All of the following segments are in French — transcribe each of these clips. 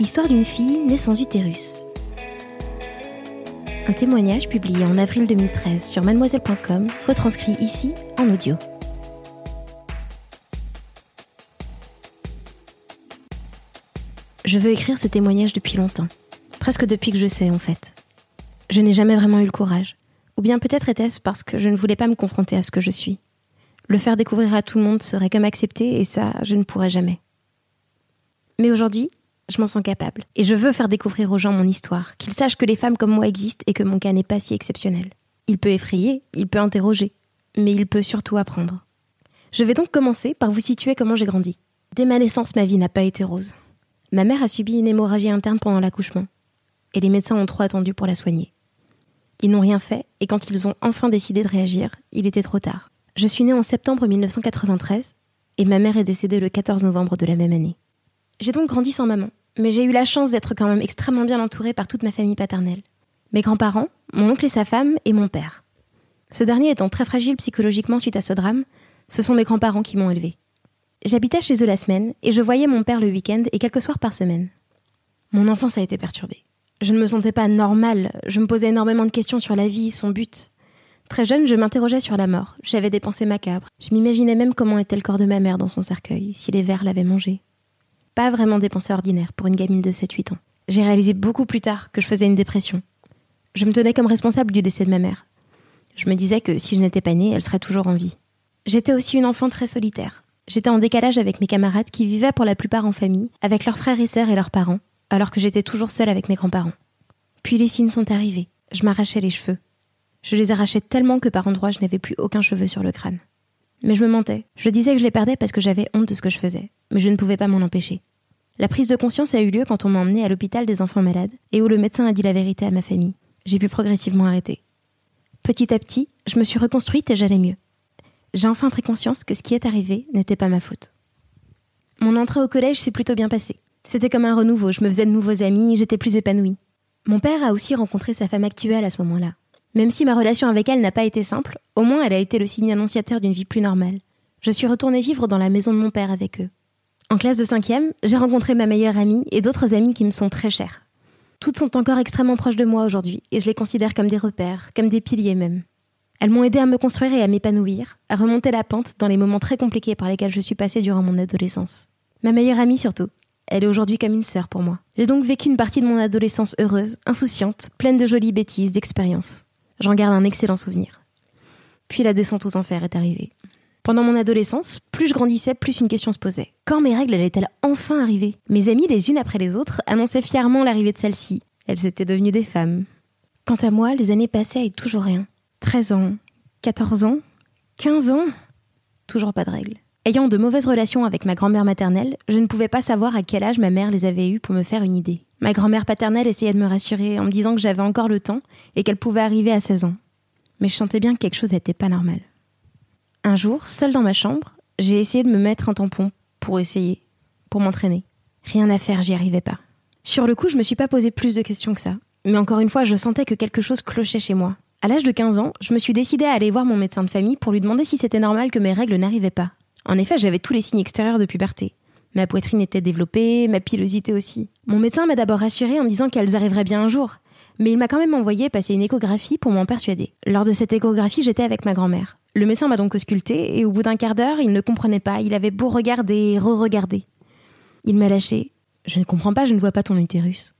Histoire d'une fille née sans utérus. Un témoignage publié en avril 2013 sur mademoiselle.com, retranscrit ici en audio. Je veux écrire ce témoignage depuis longtemps, presque depuis que je sais en fait. Je n'ai jamais vraiment eu le courage, ou bien peut-être était-ce parce que je ne voulais pas me confronter à ce que je suis. Le faire découvrir à tout le monde serait comme accepter et ça, je ne pourrais jamais. Mais aujourd'hui, je m'en sens capable et je veux faire découvrir aux gens mon histoire, qu'ils sachent que les femmes comme moi existent et que mon cas n'est pas si exceptionnel. Il peut effrayer, il peut interroger, mais il peut surtout apprendre. Je vais donc commencer par vous situer comment j'ai grandi. Dès ma naissance, ma vie n'a pas été rose. Ma mère a subi une hémorragie interne pendant l'accouchement, et les médecins ont trop attendu pour la soigner. Ils n'ont rien fait, et quand ils ont enfin décidé de réagir, il était trop tard. Je suis née en septembre 1993, et ma mère est décédée le 14 novembre de la même année. J'ai donc grandi sans maman, mais j'ai eu la chance d'être quand même extrêmement bien entourée par toute ma famille paternelle. Mes grands-parents, mon oncle et sa femme, et mon père. Ce dernier étant très fragile psychologiquement suite à ce drame, ce sont mes grands-parents qui m'ont élevée. J'habitais chez eux la semaine et je voyais mon père le week-end et quelques soirs par semaine. Mon enfance a été perturbée. Je ne me sentais pas normale, je me posais énormément de questions sur la vie, son but. Très jeune, je m'interrogeais sur la mort, j'avais des pensées macabres. Je m'imaginais même comment était le corps de ma mère dans son cercueil, si les vers l'avaient mangé. Pas vraiment des pensées ordinaires pour une gamine de 7-8 ans. J'ai réalisé beaucoup plus tard que je faisais une dépression. Je me tenais comme responsable du décès de ma mère. Je me disais que si je n'étais pas née, elle serait toujours en vie. J'étais aussi une enfant très solitaire. J'étais en décalage avec mes camarades qui vivaient pour la plupart en famille, avec leurs frères et sœurs et leurs parents, alors que j'étais toujours seule avec mes grands-parents. Puis les signes sont arrivés. Je m'arrachais les cheveux. Je les arrachais tellement que par endroits je n'avais plus aucun cheveu sur le crâne. Mais je me mentais. Je disais que je les perdais parce que j'avais honte de ce que je faisais, mais je ne pouvais pas m'en empêcher. La prise de conscience a eu lieu quand on m'a emmenée à l'hôpital des enfants malades et où le médecin a dit la vérité à ma famille. J'ai pu progressivement arrêter. Petit à petit, je me suis reconstruite et j'allais mieux j'ai enfin pris conscience que ce qui est arrivé n'était pas ma faute. Mon entrée au collège s'est plutôt bien passée. C'était comme un renouveau, je me faisais de nouveaux amis, j'étais plus épanouie. Mon père a aussi rencontré sa femme actuelle à ce moment-là. Même si ma relation avec elle n'a pas été simple, au moins elle a été le signe annonciateur d'une vie plus normale. Je suis retournée vivre dans la maison de mon père avec eux. En classe de cinquième, j'ai rencontré ma meilleure amie et d'autres amies qui me sont très chères. Toutes sont encore extrêmement proches de moi aujourd'hui et je les considère comme des repères, comme des piliers même. Elles m'ont aidé à me construire et à m'épanouir, à remonter la pente dans les moments très compliqués par lesquels je suis passée durant mon adolescence. Ma meilleure amie surtout. Elle est aujourd'hui comme une sœur pour moi. J'ai donc vécu une partie de mon adolescence heureuse, insouciante, pleine de jolies bêtises, d'expériences. J'en garde un excellent souvenir. Puis la descente aux enfers est arrivée. Pendant mon adolescence, plus je grandissais, plus une question se posait. Quand mes règles allaient-elles enfin arriver? Mes amies, les unes après les autres, annonçaient fièrement l'arrivée de celle-ci. Elles étaient devenues des femmes. Quant à moi, les années passaient et toujours rien. 13 ans, 14 ans, 15 ans, toujours pas de règles. Ayant de mauvaises relations avec ma grand-mère maternelle, je ne pouvais pas savoir à quel âge ma mère les avait eues pour me faire une idée. Ma grand-mère paternelle essayait de me rassurer en me disant que j'avais encore le temps et qu'elle pouvait arriver à 16 ans. Mais je sentais bien que quelque chose n'était pas normal. Un jour, seule dans ma chambre, j'ai essayé de me mettre un tampon pour essayer, pour m'entraîner. Rien à faire, j'y arrivais pas. Sur le coup, je me suis pas posé plus de questions que ça. Mais encore une fois, je sentais que quelque chose clochait chez moi. À l'âge de 15 ans, je me suis décidée à aller voir mon médecin de famille pour lui demander si c'était normal que mes règles n'arrivaient pas. En effet, j'avais tous les signes extérieurs de puberté. Ma poitrine était développée, ma pilosité aussi. Mon médecin m'a d'abord rassurée en me disant qu'elles arriveraient bien un jour, mais il m'a quand même envoyé passer une échographie pour m'en persuader. Lors de cette échographie, j'étais avec ma grand-mère. Le médecin m'a donc ausculté et au bout d'un quart d'heure, il ne comprenait pas, il avait beau regarder et re-regarder. Il m'a lâché. Je ne comprends pas, je ne vois pas ton utérus.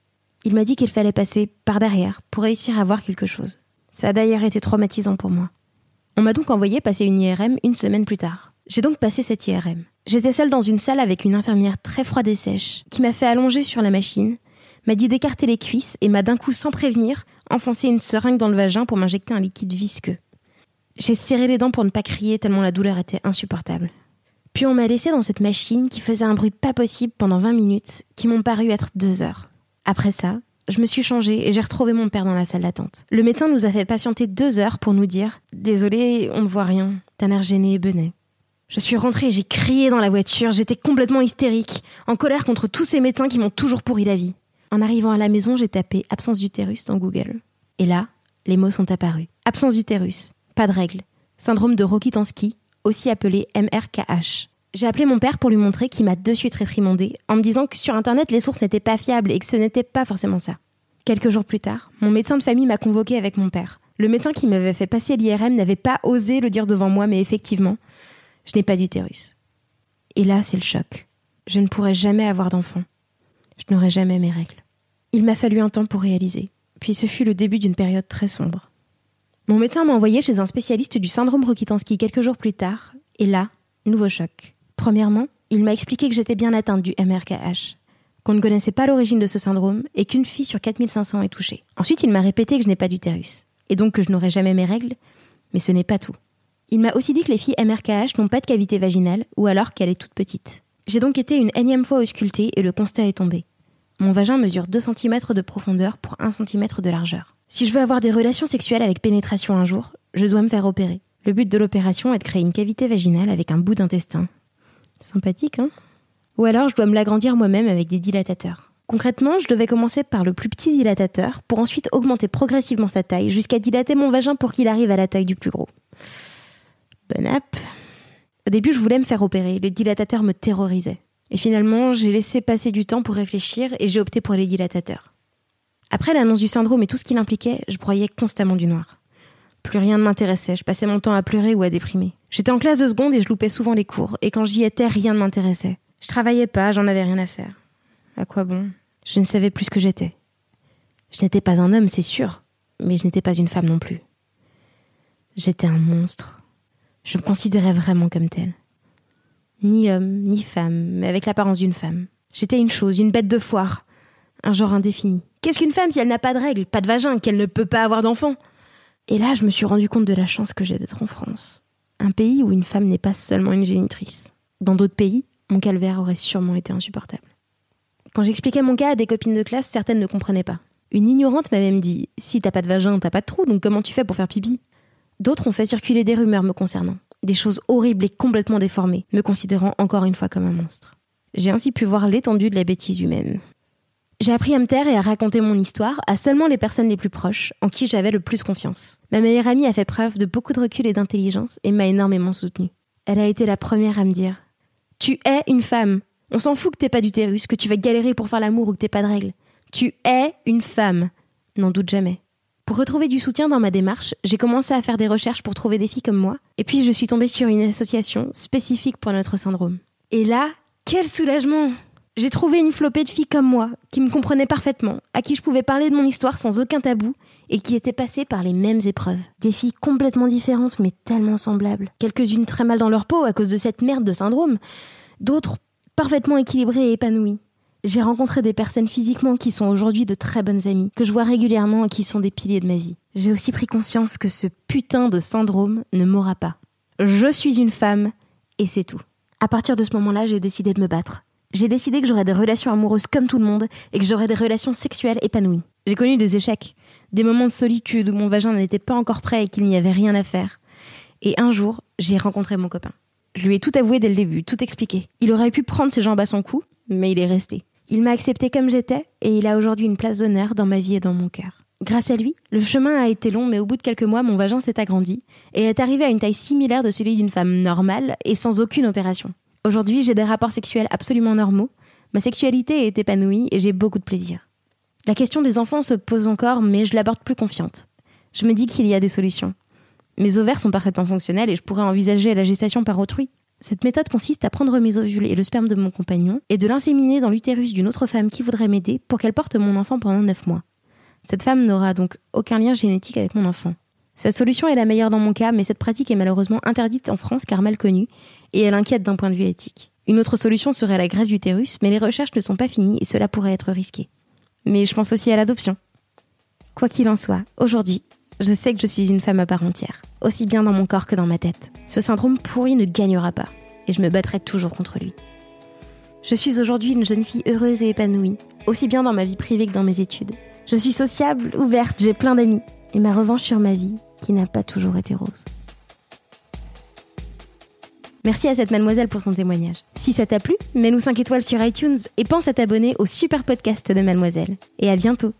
Il m'a dit qu'il fallait passer par derrière pour réussir à voir quelque chose. Ça a d'ailleurs été traumatisant pour moi. On m'a donc envoyé passer une IRM une semaine plus tard. J'ai donc passé cette IRM. J'étais seule dans une salle avec une infirmière très froide et sèche, qui m'a fait allonger sur la machine, m'a dit d'écarter les cuisses et m'a d'un coup, sans prévenir, enfoncé une seringue dans le vagin pour m'injecter un liquide visqueux. J'ai serré les dents pour ne pas crier tellement la douleur était insupportable. Puis on m'a laissé dans cette machine qui faisait un bruit pas possible pendant 20 minutes, qui m'ont paru être deux heures. Après ça, je me suis changée et j'ai retrouvé mon père dans la salle d'attente. Le médecin nous a fait patienter deux heures pour nous dire Désolé, on ne voit rien. T'as l'air gêné et benet. Je suis rentrée j'ai crié dans la voiture, j'étais complètement hystérique, en colère contre tous ces médecins qui m'ont toujours pourri la vie. En arrivant à la maison, j'ai tapé absence d'utérus dans Google. Et là, les mots sont apparus. Absence d'utérus, pas de règle. Syndrome de Rokitansky, aussi appelé MRKH. J'ai appelé mon père pour lui montrer qu'il m'a de suite réprimandé en me disant que sur internet les sources n'étaient pas fiables et que ce n'était pas forcément ça. Quelques jours plus tard, mon médecin de famille m'a convoqué avec mon père. Le médecin qui m'avait fait passer l'IRM n'avait pas osé le dire devant moi, mais effectivement, je n'ai pas d'utérus. Et là, c'est le choc. Je ne pourrai jamais avoir d'enfant. Je n'aurai jamais mes règles. Il m'a fallu un temps pour réaliser, puis ce fut le début d'une période très sombre. Mon médecin m'a envoyé chez un spécialiste du syndrome Rokitansky quelques jours plus tard, et là, nouveau choc. Premièrement, il m'a expliqué que j'étais bien atteinte du MRKH, qu'on ne connaissait pas l'origine de ce syndrome et qu'une fille sur 4500 est touchée. Ensuite, il m'a répété que je n'ai pas d'utérus, et donc que je n'aurai jamais mes règles, mais ce n'est pas tout. Il m'a aussi dit que les filles MRKH n'ont pas de cavité vaginale, ou alors qu'elle est toute petite. J'ai donc été une énième fois auscultée et le constat est tombé. Mon vagin mesure 2 cm de profondeur pour 1 cm de largeur. Si je veux avoir des relations sexuelles avec pénétration un jour, je dois me faire opérer. Le but de l'opération est de créer une cavité vaginale avec un bout d'intestin. Sympathique, hein? Ou alors je dois me l'agrandir moi-même avec des dilatateurs. Concrètement, je devais commencer par le plus petit dilatateur pour ensuite augmenter progressivement sa taille jusqu'à dilater mon vagin pour qu'il arrive à la taille du plus gros. Au début, je voulais me faire opérer. Les dilatateurs me terrorisaient. Et finalement, j'ai laissé passer du temps pour réfléchir et j'ai opté pour les dilatateurs. Après l'annonce du syndrome et tout ce qu'il impliquait, je broyais constamment du noir. Plus rien ne m'intéressait, je passais mon temps à pleurer ou à déprimer. J'étais en classe de seconde et je loupais souvent les cours, et quand j'y étais, rien ne m'intéressait. Je travaillais pas, j'en avais rien à faire. À quoi bon? Je ne savais plus ce que j'étais. Je n'étais pas un homme, c'est sûr, mais je n'étais pas une femme non plus. J'étais un monstre. Je me considérais vraiment comme tel ni homme, ni femme, mais avec l'apparence d'une femme. J'étais une chose, une bête de foire, un genre indéfini. Qu'est-ce qu'une femme si elle n'a pas de règles, pas de vagin, qu'elle ne peut pas avoir d'enfant? Et là, je me suis rendu compte de la chance que j'ai d'être en France. Un pays où une femme n'est pas seulement une génitrice. Dans d'autres pays, mon calvaire aurait sûrement été insupportable. Quand j'expliquais mon cas à des copines de classe, certaines ne comprenaient pas. Une ignorante m'a même dit Si t'as pas de vagin, t'as pas de trou, donc comment tu fais pour faire pipi? D'autres ont fait circuler des rumeurs me concernant des choses horribles et complètement déformées, me considérant encore une fois comme un monstre. J'ai ainsi pu voir l'étendue de la bêtise humaine. J'ai appris à me taire et à raconter mon histoire à seulement les personnes les plus proches, en qui j'avais le plus confiance. Ma meilleure amie a fait preuve de beaucoup de recul et d'intelligence et m'a énormément soutenue. Elle a été la première à me dire Tu es une femme. On s'en fout que t'aies pas d'utérus, que tu vas galérer pour faire l'amour ou que t'aies pas de règles. Tu es une femme. N'en doute jamais. Pour retrouver du soutien dans ma démarche, j'ai commencé à faire des recherches pour trouver des filles comme moi, et puis je suis tombée sur une association spécifique pour notre syndrome. Et là, quel soulagement J'ai trouvé une flopée de filles comme moi, qui me comprenaient parfaitement, à qui je pouvais parler de mon histoire sans aucun tabou, et qui étaient passées par les mêmes épreuves. Des filles complètement différentes, mais tellement semblables. Quelques-unes très mal dans leur peau à cause de cette merde de syndrome, d'autres parfaitement équilibrées et épanouies. J'ai rencontré des personnes physiquement qui sont aujourd'hui de très bonnes amies, que je vois régulièrement et qui sont des piliers de ma vie. J'ai aussi pris conscience que ce putain de syndrome ne m'aura pas. Je suis une femme et c'est tout. À partir de ce moment-là, j'ai décidé de me battre. J'ai décidé que j'aurais des relations amoureuses comme tout le monde et que j'aurais des relations sexuelles épanouies. J'ai connu des échecs, des moments de solitude où mon vagin n'était pas encore prêt et qu'il n'y avait rien à faire. Et un jour, j'ai rencontré mon copain. Je lui ai tout avoué dès le début, tout expliqué. Il aurait pu prendre ses jambes à son cou, mais il est resté. Il m'a accepté comme j'étais et il a aujourd'hui une place d'honneur dans ma vie et dans mon cœur. Grâce à lui, le chemin a été long, mais au bout de quelques mois, mon vagin s'est agrandi et est arrivé à une taille similaire de celui d'une femme normale et sans aucune opération. Aujourd'hui, j'ai des rapports sexuels absolument normaux, ma sexualité est épanouie et j'ai beaucoup de plaisir. La question des enfants se pose encore, mais je l'aborde plus confiante. Je me dis qu'il y a des solutions. Mes ovaires sont parfaitement fonctionnels et je pourrais envisager la gestation par autrui. Cette méthode consiste à prendre mes ovules et le sperme de mon compagnon et de l'inséminer dans l'utérus d'une autre femme qui voudrait m'aider pour qu'elle porte mon enfant pendant 9 mois. Cette femme n'aura donc aucun lien génétique avec mon enfant. Cette solution est la meilleure dans mon cas, mais cette pratique est malheureusement interdite en France car mal connue et elle inquiète d'un point de vue éthique. Une autre solution serait la grève d'utérus, mais les recherches ne sont pas finies et cela pourrait être risqué. Mais je pense aussi à l'adoption. Quoi qu'il en soit, aujourd'hui, Je sais que je suis une femme à part entière, aussi bien dans mon corps que dans ma tête. Ce syndrome pourri ne gagnera pas, et je me battrai toujours contre lui. Je suis aujourd'hui une jeune fille heureuse et épanouie, aussi bien dans ma vie privée que dans mes études. Je suis sociable, ouverte, j'ai plein d'amis, et ma revanche sur ma vie, qui n'a pas toujours été rose. Merci à cette mademoiselle pour son témoignage. Si ça t'a plu, mets-nous 5 étoiles sur iTunes et pense à t'abonner au super podcast de mademoiselle. Et à bientôt